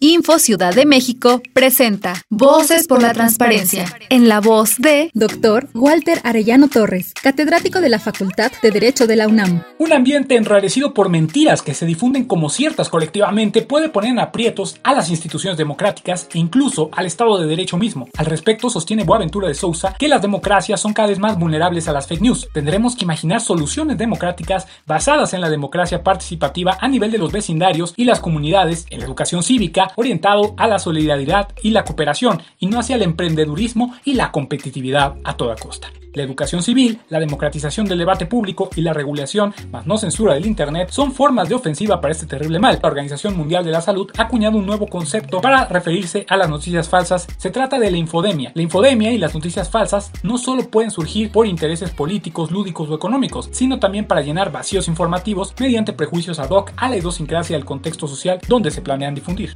Info Ciudad de México presenta Voces por la Transparencia, en la voz de Dr. Walter Arellano Torres, catedrático de la Facultad de Derecho de la UNAM. Un ambiente enrarecido por mentiras que se difunden como ciertas colectivamente puede poner en aprietos a las instituciones democráticas e incluso al Estado de Derecho mismo. Al respecto, sostiene Boaventura de Sousa que las democracias son cada vez más vulnerables a las fake news. Tendremos que imaginar soluciones democráticas basadas en la democracia participativa a nivel de los vecindarios y las comunidades, en la educación cívica, orientado a la solidaridad y la cooperación, y no hacia el emprendedurismo y la competitividad a toda costa. La educación civil, la democratización del debate público y la regulación, más no censura del Internet, son formas de ofensiva para este terrible mal. La Organización Mundial de la Salud ha acuñado un nuevo concepto para referirse a las noticias falsas. Se trata de la infodemia. La infodemia y las noticias falsas no solo pueden surgir por intereses políticos, lúdicos o económicos, sino también para llenar vacíos informativos mediante prejuicios ad hoc a la idiosincrasia del contexto social donde se planean difundir.